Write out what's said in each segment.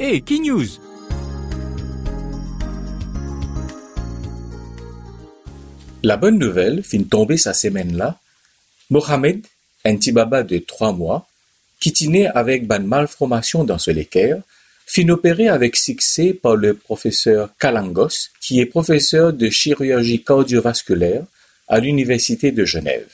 Hey, Key News La bonne nouvelle fin tomber sa semaine là. Mohamed, un petit baba de trois mois, qui tenait avec ban malformation dans ce l'équerre, fin opéré avec succès par le professeur Kalangos, qui est professeur de chirurgie cardiovasculaire à l'Université de Genève.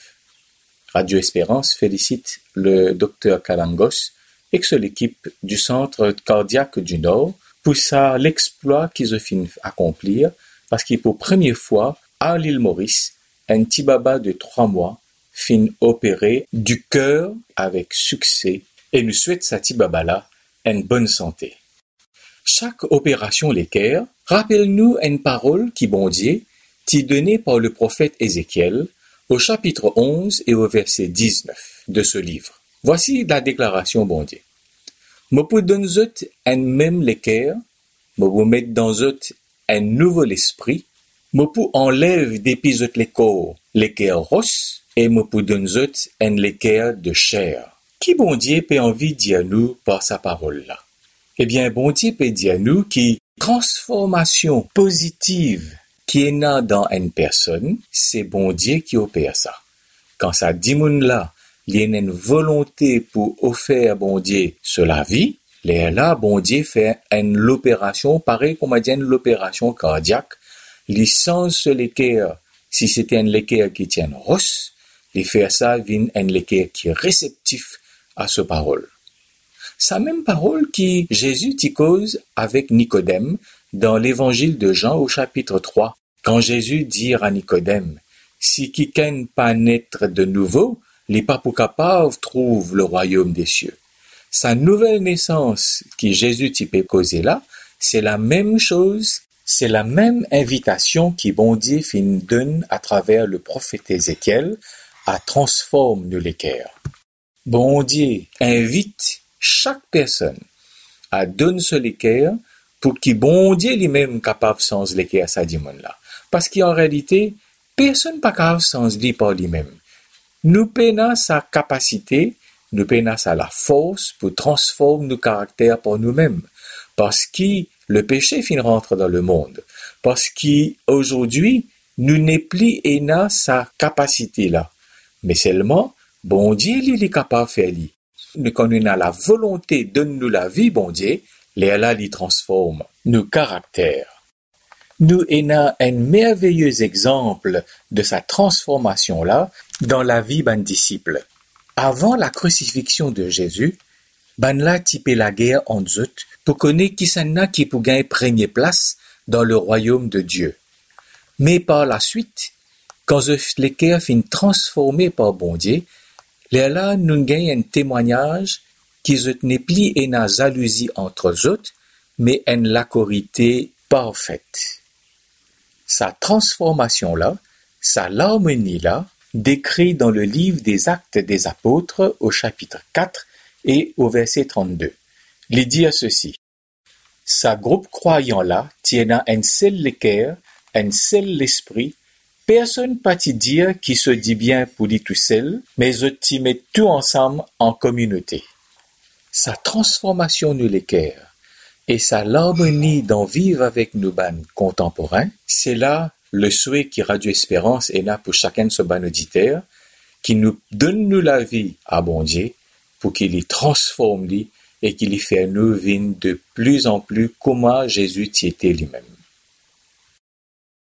Radio Espérance félicite le docteur Kalangos et que l'équipe du Centre cardiaque du Nord pour ça l'exploit fini accomplir parce qu'il pour première fois à l'île Maurice, un petit baba de trois mois fin opéré du cœur avec succès et nous souhaite sa petit baba là une bonne santé. Chaque opération l'équerre rappelle-nous une parole qui bon Dieu t'y donnée par le prophète Ézéchiel au chapitre 11 et au verset 19 de ce livre. Voici la déclaration bon Dieu. Me pour donner un même l'équerre, me vous mettre dans zot un nouvel esprit, me pour enlève depuis zot les rosse, et me pour donner un l'équerre de chair? Qui bon Dieu peut envie dire nous par sa parole là? Eh bien, bon Dieu peut dire nous qui transformation positive qui est dans une personne, c'est bon Dieu qui opère ça. Quand ça dit là, il y a une volonté pour offrir bon Dieu sur la vie, là, bon Dieu fait une l'opération, pareil comme dit l'opération cardiaque, licence l'équerre, si c'était un l'équerre qui tient rosse, il fait ça vient un l'équerre qui est réceptif à ce parole. Sa même parole qui Jésus t'y cause avec Nicodème dans l'évangile de Jean au chapitre 3, quand Jésus dit à Nicodème, si quelqu'un pas naître de nouveau, les pas pour capable trouve le royaume des cieux. Sa nouvelle naissance qui Jésus peut causer là, c'est la même chose, c'est la même invitation qui bon fin donne à travers le prophète Ézéchiel à transformer nous l'équerre. Bon Dieu invite chaque personne à donner ce l'équerre pour qu'il bon Dieu lui-même capable sans l'équerre sa dimon là. Parce qu'en réalité, personne pas capable sans lui par lui-même. Nous peinons sa capacité, nous peinons sa la force pour transformer nos caractères pour nous-mêmes. Parce que le péché fin rentre dans le monde. Parce qu'aujourd'hui, nous n'est plus ayant sa capacité là. Mais seulement, bon Dieu, il est capable de faire nous connaissons la volonté de nous la vie, bon Dieu, les là lui transforme nos caractères. Nous avons un merveilleux exemple de sa transformation là dans la vie d'un disciple. Avant la crucifixion de Jésus, ban typé la guerre en zut pour connaître qui s'en qui pour gagner première place dans le royaume de Dieu. Mais par la suite, quand l'équerre fin transformé par bon Dieu, là nous gagnons un témoignage qui n'est plus une jalousie entre eux, mais une lacorité parfaite. Sa transformation-là, sa harmonie-là, décrit dans le livre des Actes des Apôtres au chapitre 4 et au verset 32. Il dit ceci. Sa groupe croyant-là tient un seul l'équerre, un seul l'esprit, Personne pas dire qui se dit bien pour lui tout seul, mais t'y met tout ensemble en communauté. Sa transformation nous l'équerre et sa l'harmonie d'en vivre avec nos ban contemporains, c'est là le souhait qui Radio Espérance est là pour chacun de ce ban auditeur, qui nous donne nous la vie à bon Dieu, pour qu'il y transforme lui et qu'il y fait nous vivre de plus en plus comment Jésus y était lui-même.